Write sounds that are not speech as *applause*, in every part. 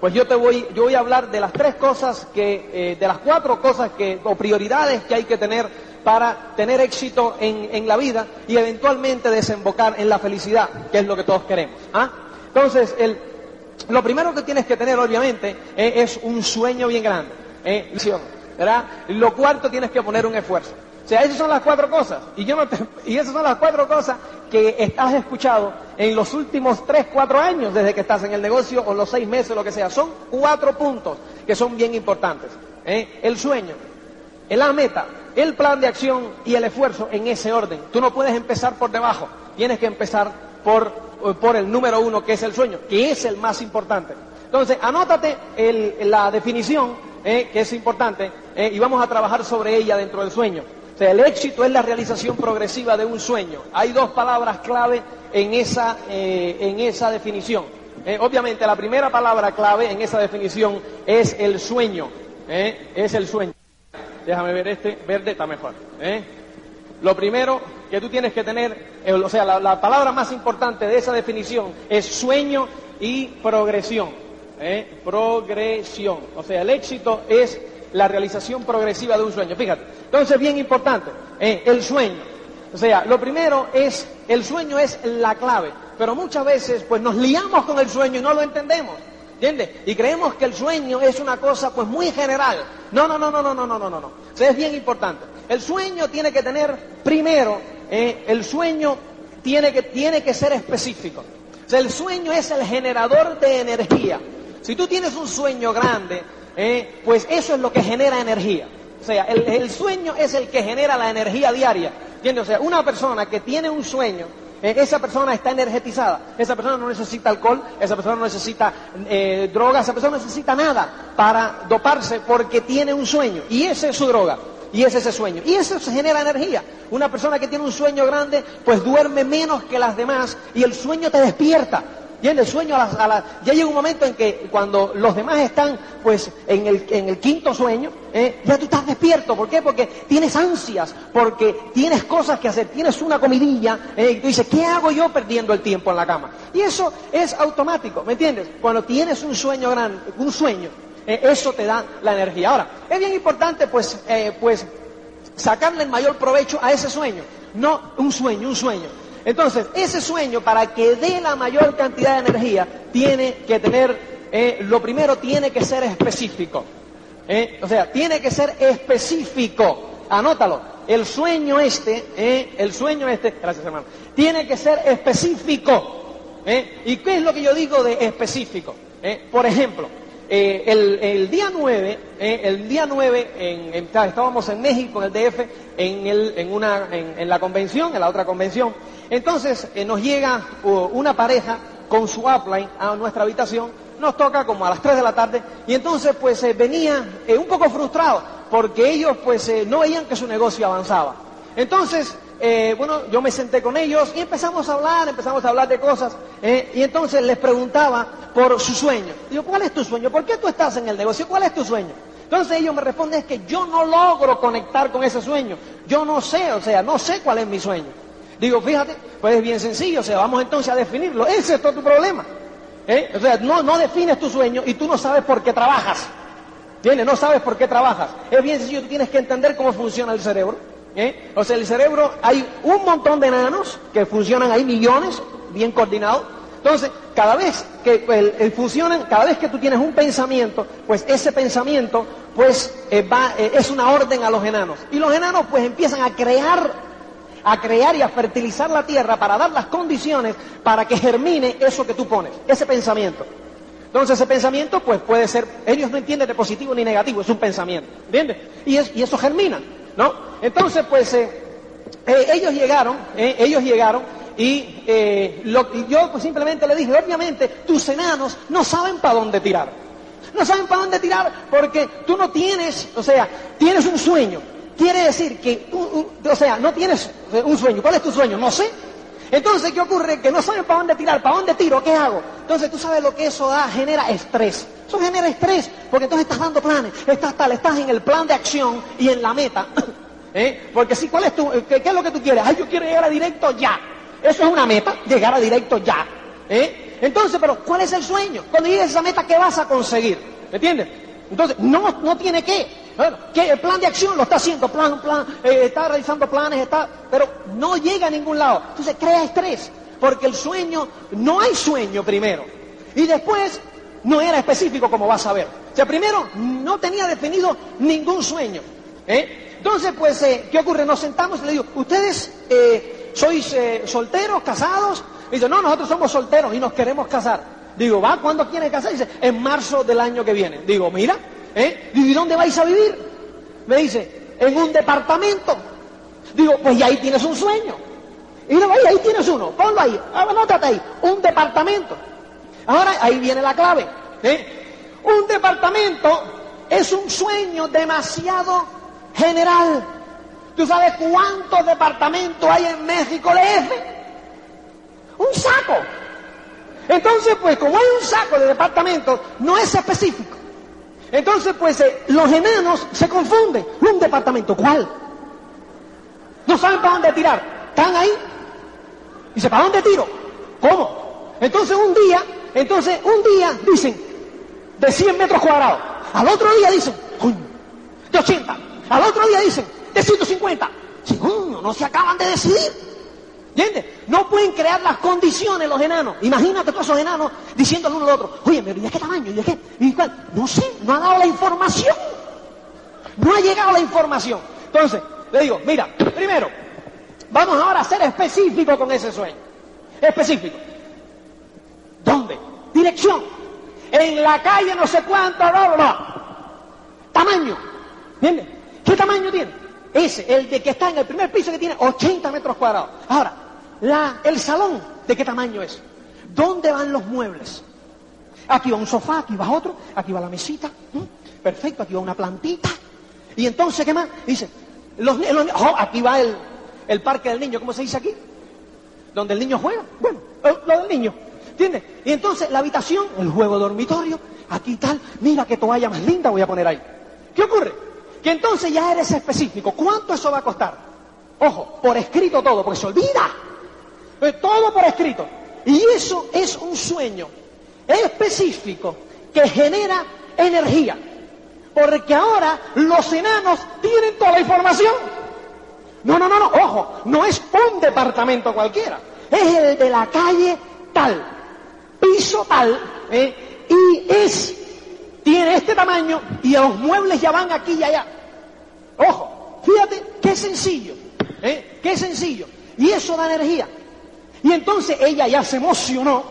pues yo te voy, yo voy a hablar de las tres cosas que, eh, de las cuatro cosas que, o prioridades que hay que tener para tener éxito en, en la vida y eventualmente desembocar en la felicidad, que es lo que todos queremos. ¿ah? Entonces, el, lo primero que tienes que tener, obviamente, eh, es un sueño bien grande. Eh, ¿verdad? Lo cuarto, tienes que poner un esfuerzo. O sea, esas son las cuatro cosas. Y, yo no *laughs* y esas son las cuatro cosas que has escuchado en los últimos tres, cuatro años desde que estás en el negocio o los seis meses, lo que sea. Son cuatro puntos que son bien importantes. ¿eh? El sueño, la meta, el plan de acción y el esfuerzo en ese orden. Tú no puedes empezar por debajo, tienes que empezar por, por el número uno, que es el sueño, que es el más importante. Entonces, anótate el- la definición, eh, que es importante, eh, y vamos a trabajar sobre ella dentro del sueño. Sea, el éxito es la realización progresiva de un sueño. Hay dos palabras clave en esa, eh, en esa definición. Eh, obviamente, la primera palabra clave en esa definición es el sueño. eh, es el sueño. Déjame ver este, verde está mejor. Lo primero que tú tienes que tener, o sea, la, la palabra más importante de esa definición es sueño y progresión. Progresión. O sea, el éxito es la realización progresiva de un sueño. Fíjate. Entonces, bien importante, ¿eh? el sueño. O sea, lo primero es, el sueño es la clave, pero muchas veces pues nos liamos con el sueño y no lo entendemos. ¿Entiendes? Y creemos que el sueño es una cosa pues muy general. No, no, no, no, no, no, no, no, no. O sea, es bien importante. El sueño tiene que tener, primero, eh, el sueño tiene que, tiene que ser específico. O sea, el sueño es el generador de energía. Si tú tienes un sueño grande, eh, pues eso es lo que genera energía. O sea, el, sueño es el que genera la energía diaria. ¿Entiendes? O sea, una persona que tiene un sueño, eh, esa persona está energetizada. Esa persona no necesita alcohol, esa persona no necesita eh, droga, esa persona no necesita nada para doparse porque tiene un sueño. Y esa es su droga. Y ese es ese sueño. Y eso genera energía. Una persona que tiene un sueño grande, pues duerme menos que las demás y el sueño te despierta. Y en el sueño, a las- a la- ya llega un momento en que cuando los demás están pues en el, en el quinto sueño, eh, ya tú estás despierto. ¿Por qué? Porque tienes ansias, porque tienes cosas que hacer, tienes una comidilla, eh, y tú dices, ¿qué hago yo perdiendo el tiempo en la cama? Y eso es automático, ¿me entiendes? Cuando tienes un sueño grande, un sueño, eh, eso te da la energía. Ahora, es bien importante pues, pues sacarle el mayor provecho a ese sueño. No un sueño, un sueño. Entonces, ese sueño, para que dé la mayor cantidad de energía, tiene que tener, eh, lo primero, tiene que ser específico. Eh, O sea, tiene que ser específico. Anótalo. El sueño este, eh, el sueño este, gracias hermano, tiene que ser específico. ¿eh? ¿Y qué es lo que yo digo de específico? Por ejemplo, eh, el, día 9, eh, el día 9 en, estábamos en México, en el DF, en, el- en una, en, la convención, en la otra convención. Entonces eh, nos llega una pareja con su upline a nuestra habitación, nos toca como a las 3 de la tarde, y entonces pues venía un poco frustrado, porque ellos pues no veían que su negocio avanzaba. Entonces, eh, bueno, yo me senté con ellos y empezamos a hablar, empezamos a hablar de cosas, eh, y entonces les preguntaba por su sueño. Digo, ¿cuál es tu sueño? ¿Por qué tú estás en el negocio? ¿Cuál es tu sueño? Entonces ellos me responden, es que yo no logro conectar con ese sueño. Yo no sé, o sea, no sé cuál es mi sueño. Digo, fíjate, pues es bien sencillo, o sea, vamos entonces a definirlo. Ese es todo tu problema. ¿eh? O sea, no, no defines tu sueño y tú no sabes por qué trabajas. ¿Entiendes? No sabes por qué trabajas. Es bien sencillo, tú tienes que entender cómo funciona el cerebro. ¿Eh? O sea, el cerebro, hay un montón de enanos que funcionan ahí, millones, bien coordinados. Entonces, cada vez que el- el funcionan, cada vez que tú tienes un pensamiento, pues ese pensamiento, pues eh, va, eh, es una orden a los enanos. Y los enanos, pues empiezan a crear a crear y a fertilizar la tierra para dar las condiciones para que germine eso que tú pones, ese pensamiento. Entonces ese pensamiento pues puede ser, ellos no entienden de positivo ni negativo, es un pensamiento, ¿entiendes? Y, es- y eso germina, ¿no? Entonces pues eh, eh, ellos llegaron, eh, ellos llegaron y, lo- y yo pues simplemente le dije, obviamente tus enanos no saben para dónde tirar. No saben para dónde tirar porque tú no tienes, o sea, tienes un sueño. Quiere decir que, o sea, no tienes un sueño. ¿Cuál es tu sueño? No sé. Entonces, ¿qué ocurre? Que no saben para dónde tirar, para dónde tiro, ¿qué hago? Entonces, tú sabes lo que eso da, genera estrés. Eso genera estrés, porque entonces estás dando planes, estás tal, estás en el plan de acción y en la meta. *coughs* ¿Eh? Porque si, ¿cuál es tu, eh, qué, es lo que tú quieres? Ay, yo quiero llegar a directo ya. Eso es una meta, llegar a directo ya. ¿Eh? Entonces, pero ¿cuál es el sueño? Cuando llegues a esa meta, ¿qué vas a conseguir? ¿Me entiendes? Entonces, no, no tiene que. Bueno, que el plan de acción lo está haciendo, plan, plan, eh, está realizando planes, está, pero no llega a ningún lado. Entonces crea estrés, porque el sueño, no hay sueño primero. Y después no era específico como vas a ver. O sea, primero no tenía definido ningún sueño. ¿eh? Entonces, pues, eh, ¿qué ocurre? Nos sentamos y le digo, ¿ustedes eh, sois solteros, casados? Y dice, no, nosotros somos solteros y nos queremos casar. Digo, ¿va? ¿Cuándo quieren casar? Dice, en marzo del año que viene. Digo, mira, ¿eh? ¿y dónde vais a vivir? Me dice, en un departamento. Digo, pues ya ahí tienes un sueño. Y digo, ahí, ahí tienes uno, ponlo ahí, anótate ahí, un departamento. Ahora ahí viene la clave. ¿eh? Un departamento es un sueño demasiado general. ¿Tú sabes cuántos departamentos hay en México DF? Un saco. Entonces, pues como hay un saco de departamentos, no es específico. Entonces, pues eh, los enanos se confunden. ¿Un departamento cuál? No saben para dónde tirar. Están ahí. Dice, ¿para dónde tiro? ¿Cómo? Entonces un día, entonces un día dicen, de 100 metros cuadrados. Al otro día dicen, de 80. Al otro día dicen, de 150. Sí, coño, no se acaban de decidir. ¿Entiendes? No pueden crear las condiciones los enanos. Imagínate todos esos enanos diciéndole uno al otro, oye, pero ¿y de qué tamaño? ¿Y de qué? ¿Y cuál? No sé, no ha dado la información. No ha llegado la información. Entonces, le digo, mira, primero, vamos ahora a ser específicos con ese sueño. Específico. ¿Dónde? Dirección. En la calle no sé cuánto. Tamaño. ¿Entiendes? ¿Qué tamaño tiene? Ese, el de que está en el primer piso que tiene 80 metros cuadrados. Ahora, la, el salón, ¿de qué tamaño es? ¿Dónde van los muebles? Aquí va un sofá, aquí va otro, aquí va la mesita. Perfecto, aquí va una plantita. Y entonces, ¿qué más? Dice, los, los oh, aquí va el, el parque del niño, ¿cómo se dice aquí? Donde el niño juega. Bueno, lo del niño. ¿Entiendes? Y entonces la habitación, el juego dormitorio, aquí tal, mira qué toalla más linda voy a poner ahí. ¿Qué ocurre? Que entonces ya eres específico. ¿Cuánto eso va a costar? Ojo, por escrito todo, porque se olvida. Todo por escrito. Y eso es un sueño específico que genera energía. Porque ahora los enanos tienen toda la información. No, no, no, no, ojo, no es un departamento cualquiera. Es el de la calle tal, piso tal, ¿eh? y es, tiene este tamaño y los muebles ya van aquí y allá. Ojo, fíjate, qué sencillo, ¿eh? qué sencillo. Y eso da energía. Y entonces ella ya se emocionó,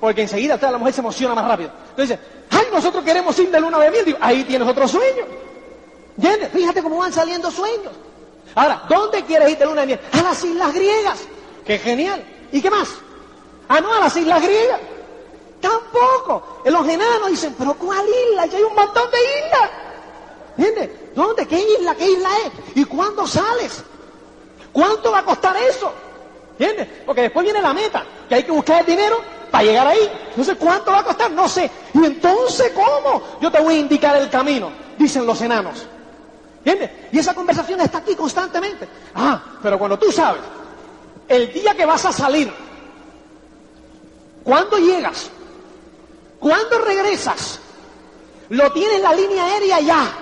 porque enseguida la mujer se emociona más rápido. Entonces, ay, nosotros queremos ir de luna de miel. Digo, ahí tienes otro sueño. ¿Entiendes? Fíjate cómo van saliendo sueños. Ahora, ¿dónde quieres ir de luna de miel? A las islas griegas. ¡Qué genial! ¿Y qué más? Ah, no, a las islas griegas. Tampoco. Los enanos dicen, pero ¿cuál isla? Ya hay un montón de islas. ¿Entiendes? ¿Dónde? ¿Qué isla? ¿Qué isla es? ¿Y cuándo sales? ¿Cuánto va a costar eso? ¿Entiendes? Porque después viene la meta, que hay que buscar el dinero para llegar ahí. Entonces, ¿cuánto va a costar? No sé. ¿Y entonces cómo? Yo te voy a indicar el camino, dicen los enanos. ¿Entiendes? Y esa conversación está aquí constantemente. Ah, pero cuando tú sabes, el día que vas a salir, ¿cuándo llegas? ¿Cuándo regresas? Lo tienes la línea aérea ya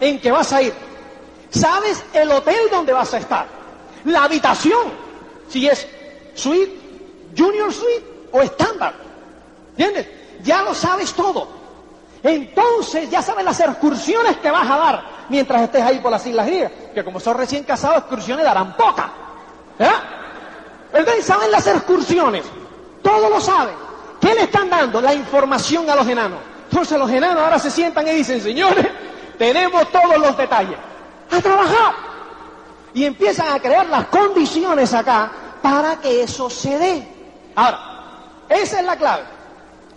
en que vas a ir. ¿Sabes el hotel donde vas a estar? La habitación, si es suite, junior suite o estándar. ¿Entiendes? Ya lo sabes todo. Entonces ya sabes las excursiones que vas a dar mientras estés ahí por las Islas Griegas. Que como son recién casados, excursiones darán poca. ¿Verdad? Entonces saben las excursiones. Todo lo saben. ¿Qué le están dando? La información a los enanos. Entonces los enanos ahora se sientan y dicen, señores, tenemos todos los detalles. A trabajar. Y empiezan a crear las condiciones acá para que eso se dé. Ahora, esa es la clave.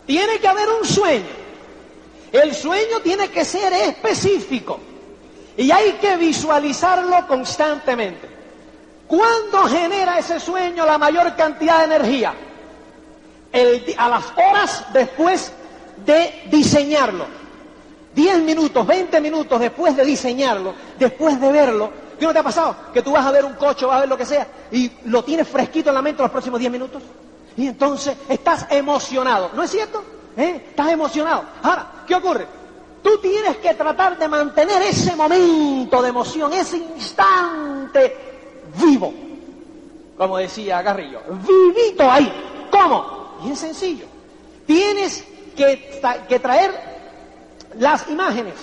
Tiene que haber un sueño. El sueño tiene que ser específico. Y hay que visualizarlo constantemente. ¿Cuándo genera ese sueño la mayor cantidad de energía? El a las horas después de diseñarlo. 10 minutos, 20 minutos después de diseñarlo, después de verlo. ¿Qué no te ha pasado? Que tú vas a ver un coche, vas a ver lo que sea, y lo tienes fresquito en la mente los próximos 10 minutos. Y entonces estás emocionado, ¿no es cierto? ¿Eh? Estás emocionado. Ahora, ¿qué ocurre? Tú tienes que tratar de mantener ese momento de emoción, ese instante vivo. Como decía Garrillo, vivito ahí. ¿Cómo? Bien sencillo. Tienes que, traer las imágenes.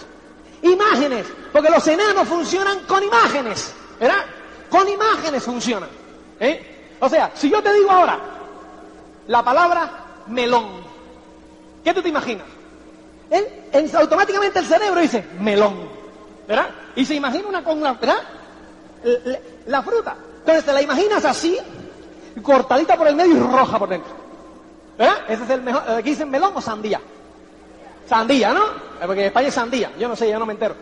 Imágenes. Porque los enanos funcionan con imágenes. ¿Verdad? Con imágenes funcionan. ¿Eh? O sea, si yo te digo ahora la palabra melón, ¿qué tú te imaginas? Él, automáticamente el cerebro dice melón, ¿verdad? Y se imagina una con la, ¿verdad? La, fruta. Entonces te la imaginas así, cortadita por el medio y roja por dentro. ¿Verdad? Ese es el mejor. Aquí dicen melón o sandía. Sandía, ¿no? Porque en España es sandía. Yo no sé, yo no me entero.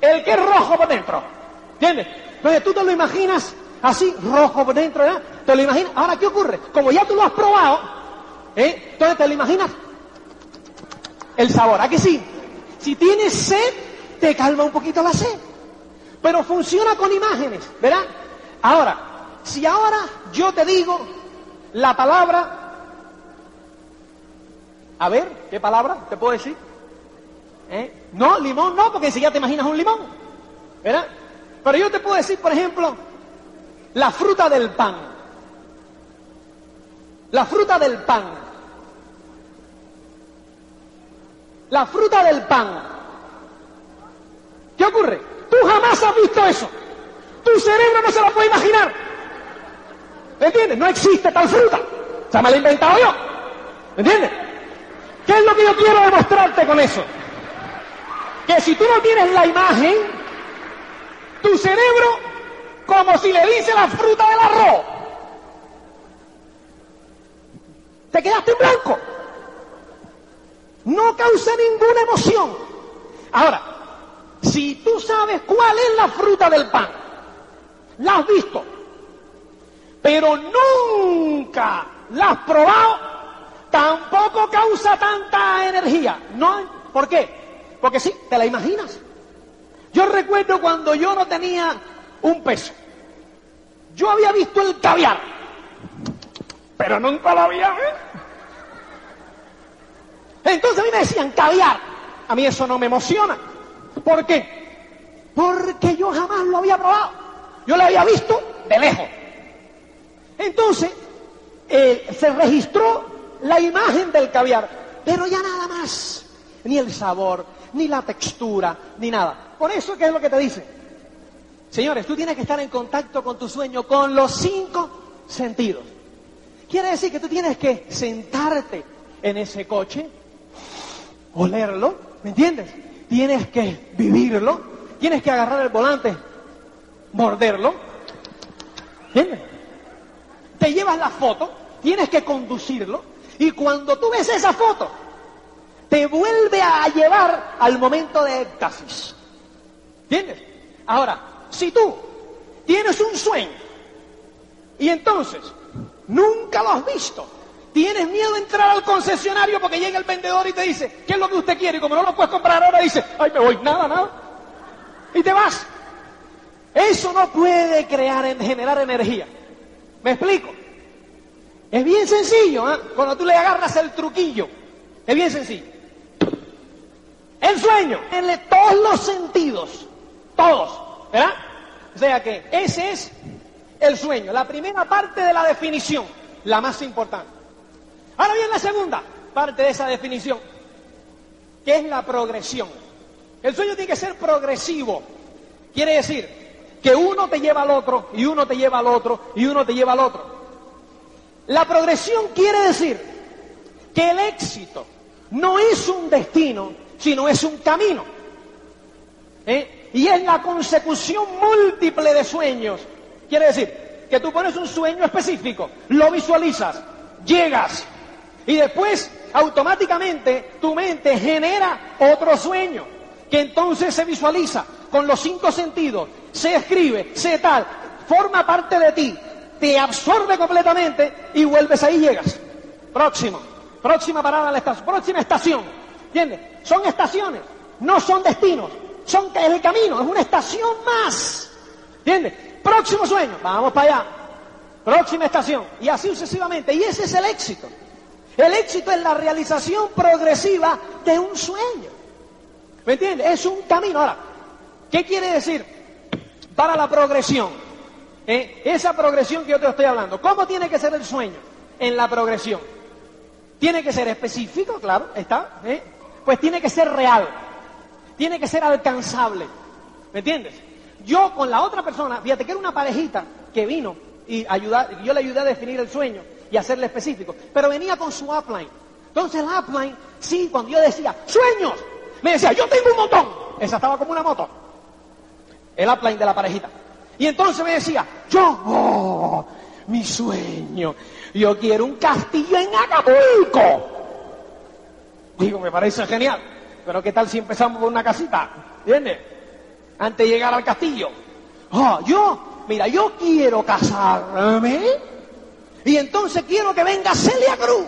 El que es rojo por dentro. ¿Entiendes? Entonces tú te lo imaginas así, rojo por dentro, ¿verdad? Te lo imaginas. Ahora, ¿qué ocurre? Como ya tú lo has probado, ¿eh? entonces te lo imaginas el sabor. ¿A que sí? Si tienes sed, te calma un poquito la sed. Pero funciona con imágenes, ¿verdad? Ahora, si ahora yo te digo la palabra... A ver, ¿qué palabra te puedo decir? ¿Eh? No, limón no, porque si ya te imaginas un limón, ¿verdad? Pero yo te puedo decir, por ejemplo, la fruta del pan. La fruta del pan. La fruta del pan. ¿Qué ocurre? Tú jamás has visto eso. Tu cerebro no se lo puede imaginar. ¿Me entiendes? No existe tal fruta. Se me la he inventado yo. ¿Me entiendes? ¿Qué es lo que yo quiero demostrarte con eso? Que si tú no tienes la imagen, tu cerebro, como si le dice la fruta del arroz, te quedaste en blanco. No causa ninguna emoción. Ahora, si tú sabes cuál es la fruta del pan, la has visto, pero nunca la has probado, tampoco causa tanta energía. ¿No? ¿Por qué? Porque sí, te la imaginas. Yo recuerdo cuando yo no tenía un peso. Yo había visto el caviar, pero nunca lo había visto. Entonces a mí me decían caviar. A mí eso no me emociona. ¿Por qué? Porque yo jamás lo había probado. Yo lo había visto de lejos. Entonces, eh, se registró la imagen del caviar, pero ya nada más. Ni el sabor, ni la textura, ni nada. Por eso, ¿qué es lo que te dice? Señores, tú tienes que estar en contacto con tu sueño con los cinco sentidos. Quiere decir que tú tienes que sentarte en ese coche, olerlo, ¿me entiendes? Tienes que vivirlo, tienes que agarrar el volante, morderlo, ¿entiendes? Te llevas la foto, tienes que conducirlo, y cuando tú ves esa foto, te vuelve a llevar al momento de éxtasis. ¿Entiendes? Ahora, si tú tienes un sueño y entonces nunca lo has visto, Tienes miedo de entrar al concesionario porque llega el vendedor y te dice, ¿qué es lo que usted quiere? Y como no lo puedes comprar ahora, dice, ay, me voy, nada, nada. Y te vas. Eso no puede crear, generar energía. ¿Me explico? Es bien sencillo, ¿eh? Cuando tú le agarras el truquillo. Es bien sencillo. El sueño, en todos los sentidos. Todos. ¿Verdad? O sea que ese es el sueño. La primera parte de la definición, la más importante. Ahora bien la segunda parte de esa definición, que es la progresión. El sueño tiene que ser progresivo. Quiere decir que uno te lleva al otro, y uno te lleva al otro, y uno te lleva al otro. La progresión quiere decir que el éxito no es un destino, sino es un camino. ¿Eh? Y es la consecución múltiple de sueños. Quiere decir que tú pones un sueño específico, lo visualizas, llegas, y después, automáticamente, tu mente genera otro sueño, que entonces se visualiza con los cinco sentidos, se escribe, se tal, forma parte de ti, te absorbe completamente y vuelves ahí y llegas. Próximo, próxima parada la estación, próxima estación. ¿Entiendes? Son estaciones, no son destinos, son el camino, es una estación más. ¿Entiendes? Próximo sueño, vamos para allá. próxima estación, y así sucesivamente. Y ese es el éxito. El éxito es la realización progresiva de un sueño. ¿Me entiendes? Es un camino. Ahora, ¿qué quiere decir para la progresión? ¿Eh? Esa progresión que yo te estoy hablando. ¿Cómo tiene que ser el sueño en la progresión? Tiene que ser específico, claro, está. ¿eh? Pues tiene que ser real. Tiene que ser alcanzable. ¿Me entiendes? Yo con la otra persona, fíjate que era una parejita que vino y ayudar, yo le ayudé a definir el sueño y hacerle específico, pero venía con su upline. Entonces el upline, sí, cuando yo decía, sueños, me decía, yo tengo un montón. Esa estaba como una moto. El upline de la parejita. Y entonces me decía, yo, oh, mi sueño, yo quiero un castillo en Acapulco. Digo, me parece genial. Pero ¿qué tal si empezamos con una casita? ¿Entiendes? Antes de llegar al castillo. Oh, yo, mira, yo quiero casarme. Y entonces quiero que venga Celia Cruz.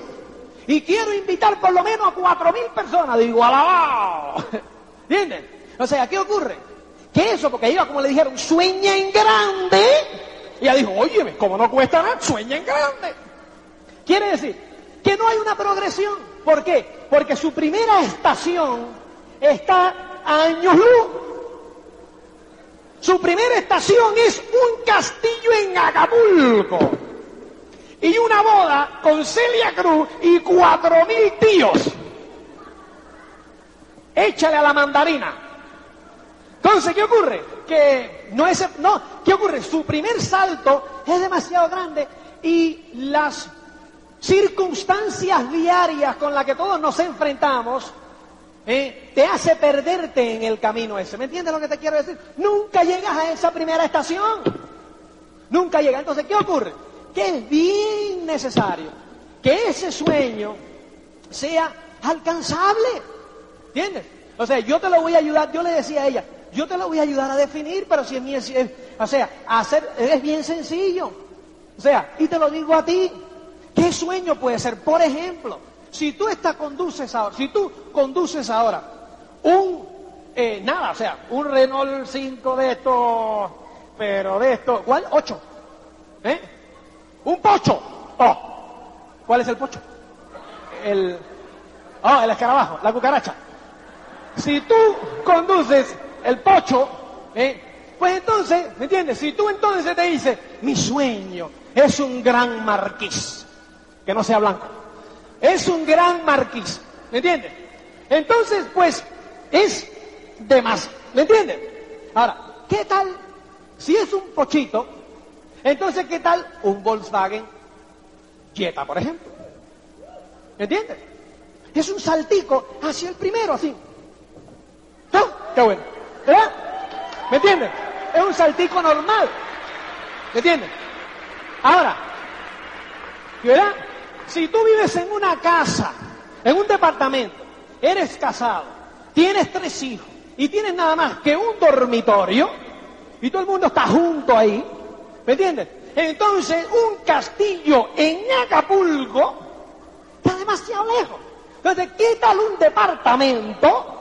Y quiero invitar por lo menos a cuatro mil personas. Digo, alabado. *laughs* ¿Entiendes? O sea, ¿qué ocurre? Que eso, porque ella, como le dijeron, sueña en grande. Y ella dijo, oye, como no cuesta nada, sueña en grande. Quiere decir que no hay una progresión. ¿Por qué? Porque su primera estación está a años luz. Su primera estación es un castillo en Acapulco. Y una boda con Celia Cruz y cuatro mil tíos. Échale a la mandarina. Entonces, ¿qué ocurre? Que no es, no, ¿qué ocurre? Su primer salto es demasiado grande y las circunstancias diarias con las que todos nos enfrentamos eh, te hace perderte en el camino ese. ¿Me entiendes lo que te quiero decir? Nunca llegas a esa primera estación. Nunca llegas. Entonces, ¿qué ocurre? Que es bien necesario que ese sueño sea alcanzable. ¿Entiendes? O sea, yo te lo voy a ayudar, yo le decía a ella, yo te lo voy a ayudar a definir, pero si es bien, o sea, hacer, es bien sencillo. O sea, y te lo digo a ti, ¿qué sueño puede ser? Por ejemplo, si tú estás conduces ahora, si tú conduces ahora un, eh, nada, o sea, un Renault 5 de estos, pero de estos, ¿cuál? 8. ¿Eh? Un pocho. Oh. ¿Cuál es el pocho? El, oh, el escarabajo, la cucaracha. Si tú conduces el pocho, ¿eh? pues entonces, ¿me entiendes? Si tú entonces te dices, mi sueño es un gran marquís, que no sea blanco, es un gran marquís, ¿me entiendes? Entonces, pues, es de más, ¿me entiendes? Ahora, ¿qué tal si es un pochito? Entonces, ¿qué tal un Volkswagen Jetta, por ejemplo? ¿Me entiendes? Es un saltico hacia el primero, así. Qué bueno. ¿Verdad? ¿Me entiendes? Es un saltico normal. ¿Me entiendes? Ahora, ¿verdad? Si tú vives en una casa, en un departamento, eres casado, tienes tres hijos y tienes nada más que un dormitorio y todo el mundo está junto ahí, ¿me entiendes? Entonces, un castillo en Acapulco está demasiado lejos. Entonces, ¿qué tal un departamento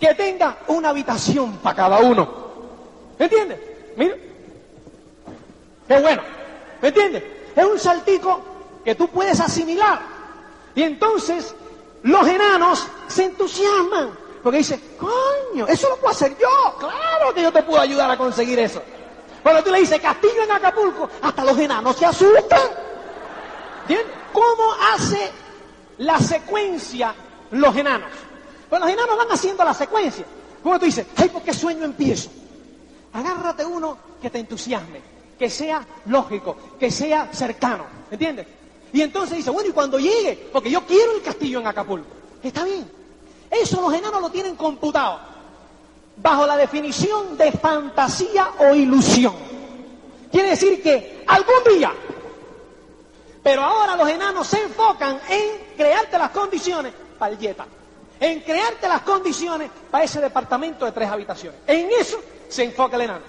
que tenga una habitación para cada uno. ¿Me entiendes? Mira. Qué bueno. ¿Me entiendes? Es un saltico que tú puedes asimilar. Y entonces los enanos se entusiasman. Porque dicen, coño, eso lo puedo hacer yo. Claro que yo te puedo ayudar a conseguir eso. Cuando tú le dices castillo en Acapulco, hasta los enanos se asustan. ¿Entiendes? ¿Cómo hace la secuencia los enanos? Pues los enanos van haciendo la secuencia. Como tú dices, ay, ¿por qué sueño empiezo? Agárrate uno que te entusiasme, que sea lógico, que sea cercano, ¿entiendes? Y entonces dice, bueno, y cuando llegue, porque yo quiero el castillo en Acapulco, está bien. Eso los enanos lo tienen computado, bajo la definición de fantasía o ilusión. Quiere decir que algún día, pero ahora los enanos se enfocan en crearte las condiciones para el yeta en crearte las condiciones para ese departamento de tres habitaciones. En eso se enfoca el enano.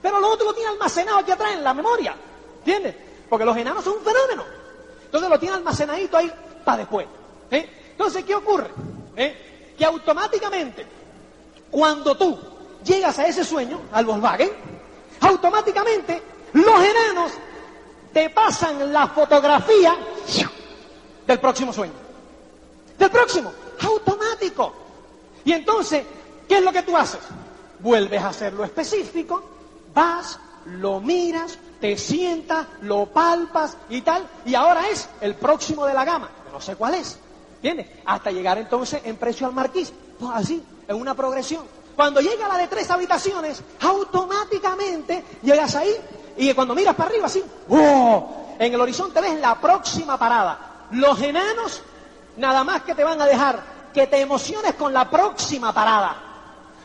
Pero lo otro lo tiene almacenado aquí atrás en la memoria. ¿Entiendes? Porque los enanos son un fenómeno. Entonces lo tiene almacenadito ahí para después. ¿eh? Entonces, ¿qué ocurre? ¿Eh? Que automáticamente, cuando tú llegas a ese sueño, al Volkswagen, automáticamente los enanos te pasan la fotografía del próximo sueño. Del próximo, automático. Y entonces, ¿qué es lo que tú haces? Vuelves a hacerlo específico, vas, lo miras, te sientas, lo palpas y tal, y ahora es el próximo de la gama. No sé cuál es. ¿Entiendes? Hasta llegar entonces en precio al marquís. Pues así, en una progresión. Cuando llega la de tres habitaciones, automáticamente llegas ahí y cuando miras para arriba, así, ¡oh! en el horizonte ves la próxima parada. Los enanos nada más que te van a dejar que te emociones con la próxima parada.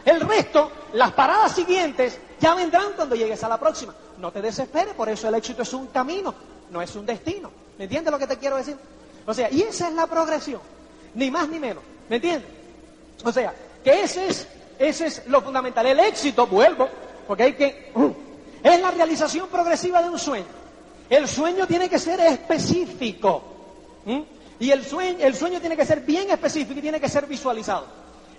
El resto, las paradas siguientes, ya vendrán cuando llegues a la próxima. No te desesperes, por eso el éxito es un camino, no es un destino. ¿Me entiendes lo que te quiero decir? O sea, y esa es la progresión, ni más ni menos. ¿Me entiendes? O sea, que ese es, ese es lo fundamental. El éxito, vuelvo, porque hay que... Uh, es la realización progresiva de un sueño. El sueño tiene que ser específico. Y el sueño, el sueño tiene que ser bien específico y tiene que ser visualizado.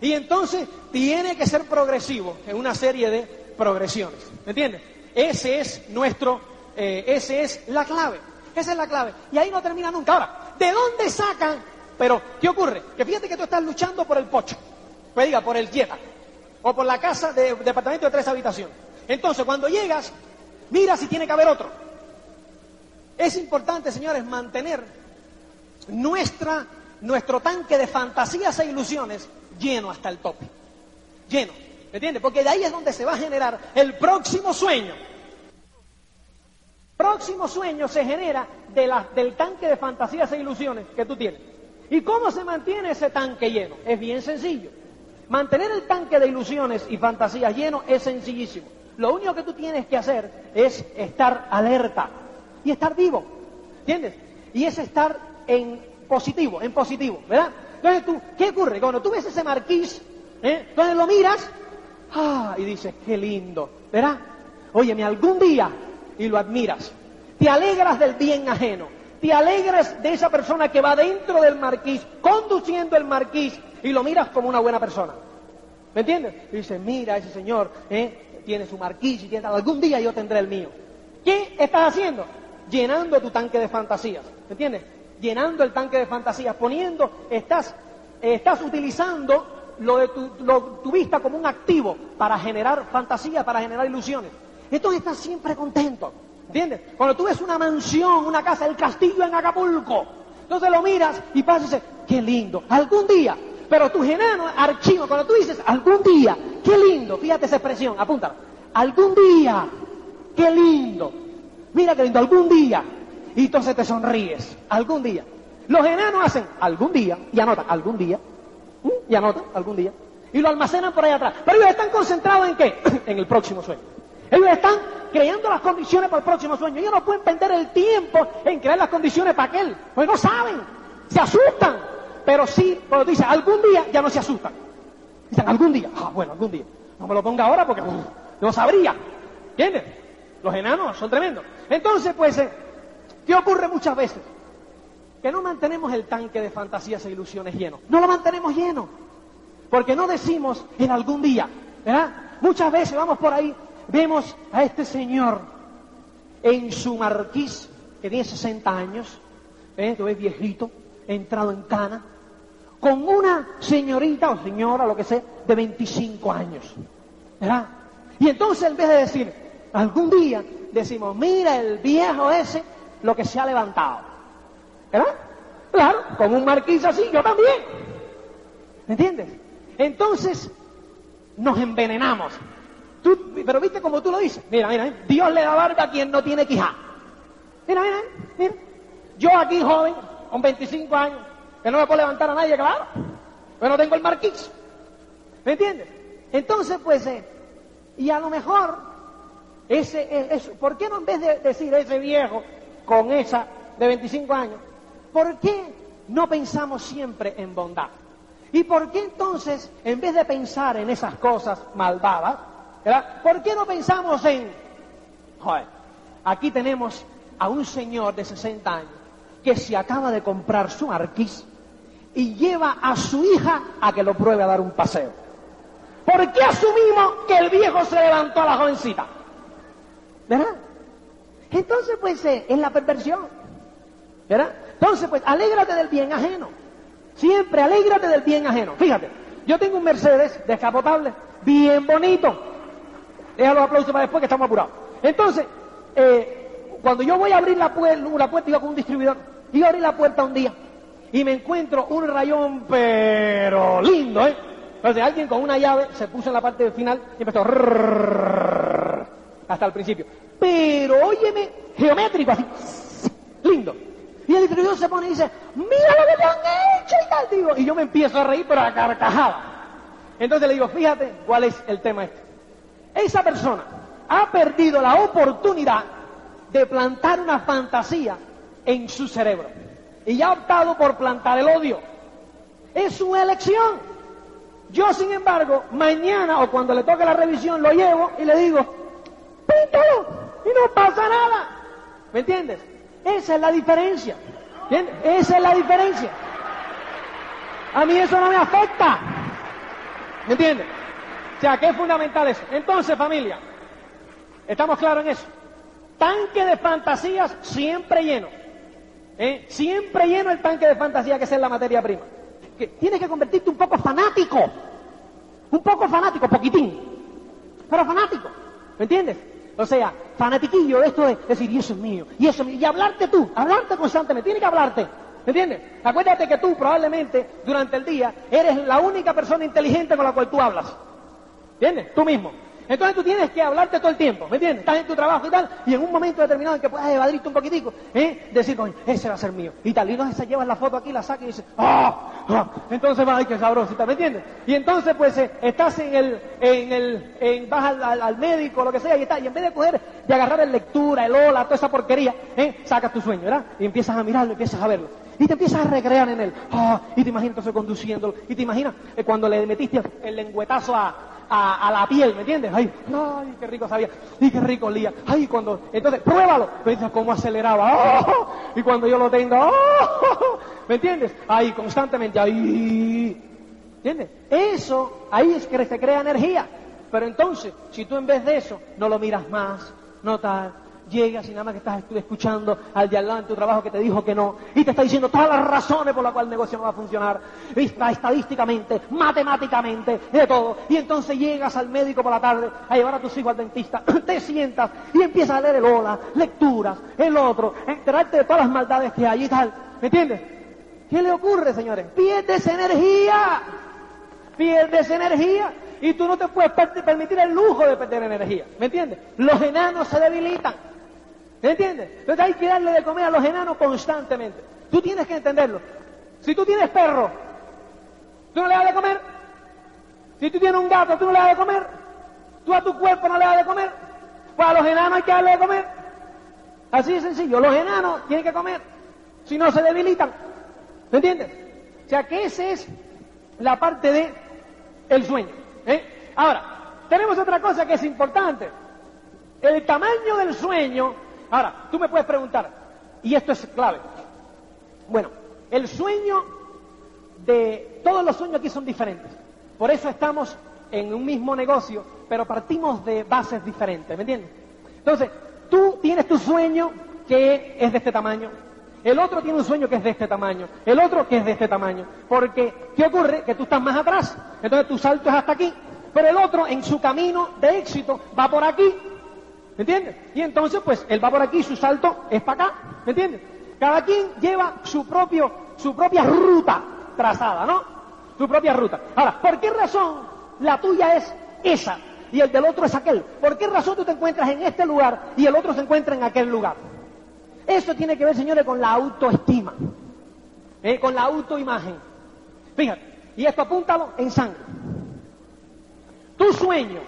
Y entonces tiene que ser progresivo en una serie de progresiones. ¿Me entiendes? Ese es nuestro, eh, ese es la clave. Esa es la clave. Y ahí no termina nunca. Ahora, ¿de dónde sacan? Pero, ¿qué ocurre? Que fíjate que tú estás luchando por el pocho. Pues diga, por el Jetta. O por la casa de departamento de tres habitaciones. Entonces, cuando llegas, mira si tiene que haber otro. Es importante, señores, mantener nuestra, nuestro tanque de fantasías e ilusiones lleno hasta el tope. Lleno. ¿Me entiendes? Porque de ahí es donde se va a generar el próximo sueño. El próximo sueño se genera de del tanque de fantasías e ilusiones que tú tienes. ¿Y cómo se mantiene ese tanque lleno? Es bien sencillo. Mantener el tanque de ilusiones y fantasías lleno es sencillísimo. Lo único que tú tienes que hacer es estar alerta y estar vivo. ¿Entiendes? Y es estar en positivo, en positivo, ¿verdad? Entonces tú, ¿qué ocurre? Cuando tú ves ese marquís, ¿eh? entonces lo miras, ah, y dices, qué lindo, ¿verdad? Óyeme, algún día, y lo admiras, te alegras del bien ajeno, te alegras de esa persona que va dentro del marquís, conduciendo el marquís, y lo miras como una buena persona. ¿Me entiendes? Y dices, mira, ese señor ¿eh? tiene su marquís y tiene, algún día yo tendré el mío. ¿Qué estás haciendo? Llenando tu tanque de fantasías. ¿Me entiendes? Llenando el tanque de fantasías, poniendo, estás, estás utilizando lo de tu, vista como un activo para generar fantasías, para generar ilusiones. Entonces estás siempre contento. ¿Entiendes? Cuando tú ves una mansión, una casa, el castillo en Acapulco, entonces lo miras y pasas y dices, qué lindo, algún día. Pero tu genano archivo, cuando tú dices, algún día, qué lindo, fíjate esa expresión, apúntala, algún día, qué lindo, mira qué lindo, algún día, y entonces te sonríes. Algún día. Los enanos hacen algún día y anotan algún día. Y anotan algún día. Y lo almacenan por ahí atrás. Pero ellos están concentrados en qué? *clears throat* en el próximo sueño. Ellos están creando las condiciones para el próximo sueño. Ellos no pueden perder el tiempo en crear las condiciones para aquel. Porque no saben. Se asustan. Pero sí, cuando dicen algún día, ya no se asustan. Dicen algún día. Ah, bueno, algún día. No me lo ponga ahora porque no sabría. ¿Entiendes? Los enanos son tremendos. Entonces, pues, eh, ¿Qué ocurre muchas veces? Que no mantenemos el tanque de fantasías e ilusiones lleno. No lo mantenemos lleno. Porque no decimos en algún día, ¿verdad? Muchas veces vamos por ahí, vemos a este señor en su marquís, que tiene 60 años, ¿eh? que es viejito, entrado en cana, con una señorita o señora, lo que sea, de 25 años. ¿Verdad? Y entonces en vez de decir, algún día, decimos, mira el viejo ese lo que se ha levantado. ¿Verdad? Claro, como un marquís así, yo también. ¿Me entiendes? Entonces, nos envenenamos. pero viste como tú lo dices. Mira, mira, Dios le da barba a quien no tiene quijá. Mira, mira, mira. Yo aquí joven, con 25 años, que no me puedo levantar a nadie, claro. Pero no tengo el marquís. ¿Me entiendes? Entonces, pues, eh, y a lo mejor, ese, es, ¿por qué no en vez de decir ese viejo con esa de 25 años, ¿por qué no pensamos siempre en bondad? ¿Y por qué entonces, en vez de pensar en esas cosas malvadas, ¿verdad? ¿por qué no pensamos en, joder, aquí tenemos a un señor de 60 años que se acaba de comprar su marquís y lleva a su hija a que lo pruebe a dar un paseo? ¿Por qué asumimos que el viejo se levantó a la jovencita? ¿Verdad? Entonces, pues, eh, es la perversión. ¿Verdad? Entonces, pues, alégrate del bien ajeno. Siempre alégrate del bien ajeno. Fíjate, yo tengo un Mercedes descapotable, bien bonito. Deja los aplausos para después que estamos apurados. Entonces, eh, cuando yo voy a abrir la, puerta, la puerta, iba con un distribuidor, iba a abrir la puerta un día y me encuentro un rayón, pero lindo, ¿eh? Entonces alguien con una llave se puso en la parte final y empezó hasta el principio. Pero óyeme, geométrico así, lindo. Y el distribuidor se pone y dice, mira lo que te han hecho y tal, digo. Y yo me empiezo a reír, pero a carcajada. Entonces le digo, fíjate cuál es el tema este. Esa persona ha perdido la oportunidad de plantar una fantasía en su cerebro. Y ya ha optado por plantar el odio. Es su elección. Yo, sin embargo, mañana o cuando le toque la revisión, lo llevo y le digo, píntalo y no pasa nada. ¿Me entiendes? Esa es la diferencia. ¿Entiendes? Esa es la diferencia. A mí eso no me afecta. ¿Me entiendes? O sea, que es fundamental eso. Entonces, familia, ¿estamos claros en eso? Tanque de fantasías siempre lleno. ¿Eh? Siempre lleno el tanque de fantasía que es la materia prima. Que tienes que convertirte un poco fanático. Un poco fanático, poquitín. Pero fanático. ¿Me entiendes? O sea, fanatiquillo esto es decir, y eso es mío, y eso es mío. Y hablarte tú, hablarte constantemente, tiene que hablarte. ¿Me entiendes? Acuérdate que tú probablemente durante el día eres la única persona inteligente con la cual tú hablas. ¿Entiendes? Tú mismo. Entonces tú tienes que hablarte todo el tiempo, ¿me entiendes? Estás en tu trabajo y tal, y en un momento determinado en que puedas evadirte un poquitico, ¿eh? decir, coño, ese va a ser mío, y tal, y no se llevas la foto aquí, la sacas y dices, ¡ah! ¡ah! Entonces va, ay, qué sabroso, ¿me entiendes? Y entonces, pues, eh, estás en el, en el, en, vas al, médico, lo que sea, y está, y en vez de coger, de agarrar el lectura, el hola, toda esa porquería, ¿eh? sacas tu sueño, ¿verdad? Y empiezas a mirarlo, empiezas a verlo. Y te empiezas a recrear en él. ¡ah! y te imaginas entonces conduciéndolo. Y te imaginas eh, cuando le metiste el lengüetazo a, a, la piel, ¿me entiendes? Ay, ay, qué rico sabía, y qué rico olía. Ay, cuando, entonces, pruébalo. ¿Me cómo aceleraba? *laughs* Y cuando yo lo tengo. *laughs* ¿me entiendes? Ahí, constantemente, ahí. ¿Entiendes? Eso, ahí es que se crea energía. Pero entonces, si tú en vez de eso no lo miras más, no tal, llegas y nada más que estás escuchando al de al tu trabajo que te dijo que no y te está diciendo todas las razones por las cuales el negocio no va a funcionar, estadísticamente, matemáticamente, de todo. Y entonces llegas al médico por la tarde a llevar a tus hijos al dentista, *clears throat* te sientas y empiezas a leer el hola, lecturas, el otro, enterarte de todas las maldades que hay y tal. ¿Me entiendes? ¿Qué le ocurre, señores? Pierdes energía. Pierdes energía. Y tú no te puedes permitir el lujo de perder energía. ¿Me entiendes? Los enanos se debilitan. ¿Me entiendes? Entonces hay que darle de comer a los enanos constantemente. Tú tienes que entenderlo. Si tú tienes perro, ¿tú no le das de comer? Si tú tienes un gato, ¿tú no le das de comer? ¿Tú a tu cuerpo no le das de comer? Pues a los enanos hay que darle de comer. Así de sencillo. Los enanos tienen que comer. Si no, se debilitan. ¿Me entiendes? O sea que esa es la parte de sueño. ¿eh? Ahora, tenemos otra cosa que es importante. El tamaño del sueño Ahora, tú me puedes preguntar, y esto es clave. Bueno, el sueño de todos los sueños aquí son diferentes. Por eso estamos en un mismo negocio, pero partimos de bases diferentes, ¿me entiendes? Entonces, tú tienes tu sueño que es de este tamaño, el otro tiene un sueño que es de este tamaño, el otro que es de este tamaño. Porque, ¿qué ocurre? Que tú estás más atrás, entonces tu salto es hasta aquí, pero el otro en su camino de éxito va por aquí ¿Me entiendes? Y entonces, pues, él va por aquí, su salto es para acá. ¿Me entiendes? Cada quien lleva su, propio, su propia ruta trazada, ¿no? Su propia ruta. Ahora, ¿por qué razón la tuya es esa y el del otro es aquel? ¿Por qué razón tú te encuentras en este lugar y el otro se encuentra en aquel lugar? Eso tiene que ver, señores, con la autoestima, ¿eh? con la autoimagen. Fíjate, y esto apúntalo en sangre. Tu sueño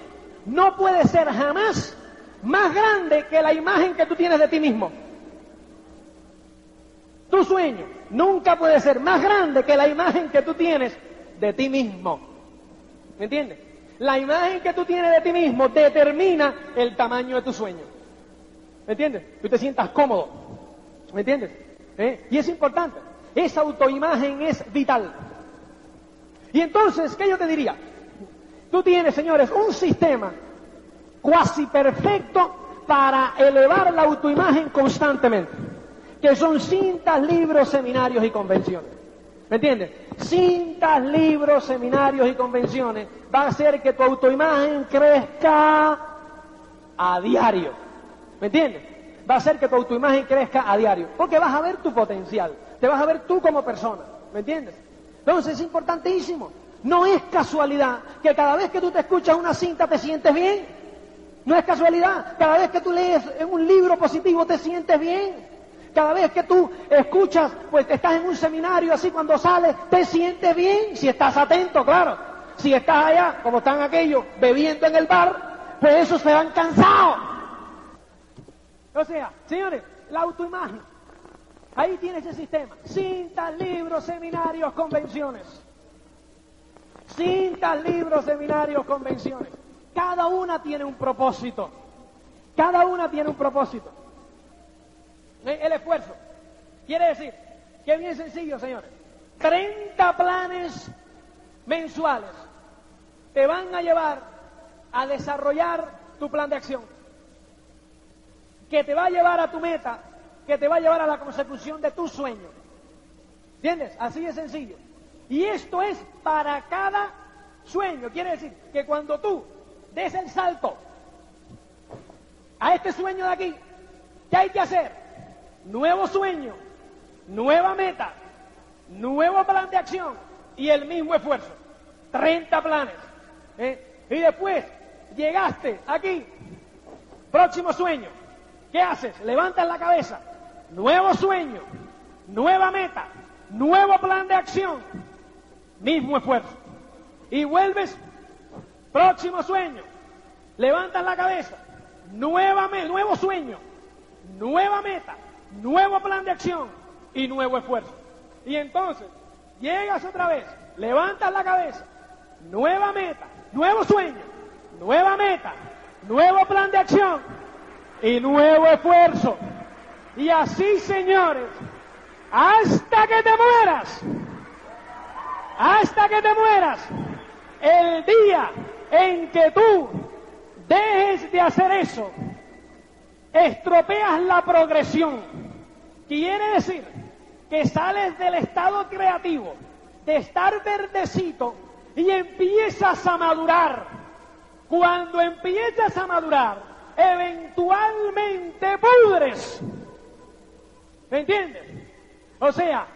no puede ser jamás más grande que la imagen que tú tienes de ti mismo. Tu sueño nunca puede ser más grande que la imagen que tú tienes de ti mismo. ¿Me entiendes? La imagen que tú tienes de ti mismo determina el tamaño de tu sueño. ¿Me entiendes? Tú te sientas cómodo. ¿Me entiendes? ¿Eh? Y es importante. Esa autoimagen es vital. Y entonces, ¿qué yo te diría? Tú tienes, señores, un sistema cuasi perfecto para elevar la autoimagen constantemente, que son cintas, libros, seminarios y convenciones. ¿Me entiendes? Cintas, libros, seminarios y convenciones va a hacer que tu autoimagen crezca a diario. ¿Me entiendes? Va a hacer que tu autoimagen crezca a diario. Porque vas a ver tu potencial. Te vas a ver tú como persona. ¿Me entiendes? Entonces es importantísimo. No es casualidad que cada vez que tú te escuchas una cinta te sientes bien. No es casualidad. Cada vez que tú lees un libro positivo te sientes bien. Cada vez que tú escuchas, pues estás en un seminario así cuando sales, te sientes bien. Si estás atento, claro. Si estás allá, como están aquellos, bebiendo en el bar, pues esos se van cansados. O sea, señores, la autoimagen. Ahí tienes ese sistema. Cintas, libros, seminarios, convenciones. Cintas, libros, seminarios, convenciones. Cada una tiene un propósito. Cada una tiene un propósito. El esfuerzo. Quiere decir que es bien sencillo, señores. 30 planes mensuales te van a llevar a desarrollar tu plan de acción. Que te va a llevar a tu meta, que te va a llevar a la consecución de tu sueño. ¿Entiendes? Así de sencillo. Y esto es para cada sueño. Quiere decir que cuando tú des el salto a este sueño de aquí, ¿qué hay que hacer? Nuevo sueño, nueva meta, nuevo plan de acción y el mismo esfuerzo. 30 planes. ¿eh? Y después llegaste aquí, próximo sueño. ¿Qué haces? Levantas la cabeza. Nuevo sueño, nueva meta, nuevo plan de acción, mismo esfuerzo. Y vuelves, próximo sueño, levantas la cabeza, nueva nuevo sueño, nueva meta, nuevo plan de acción. Y nuevo esfuerzo. Y entonces, llegas otra vez, levantas la cabeza, nueva meta, nuevo sueño, nueva meta, nuevo plan de acción. Y nuevo esfuerzo. Y así, señores, hasta que te mueras, hasta que te mueras, el día en que tú dejes de hacer eso, estropeas la progresión. Quiere decir que sales del estado creativo, de estar verdecito, y empiezas a madurar. Cuando empiezas a madurar, eventualmente pudres. ¿Me entiendes? O sea,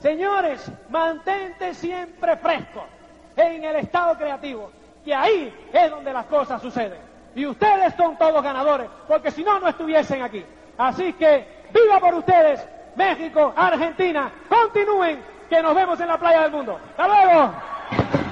señores, mantente siempre fresco en el estado creativo, que ahí es donde las cosas suceden. Y ustedes son todos ganadores, porque si no, no estuviesen aquí. Así que, viva por ustedes, México, Argentina, continúen, que nos vemos en la playa del mundo. ¡Hasta luego!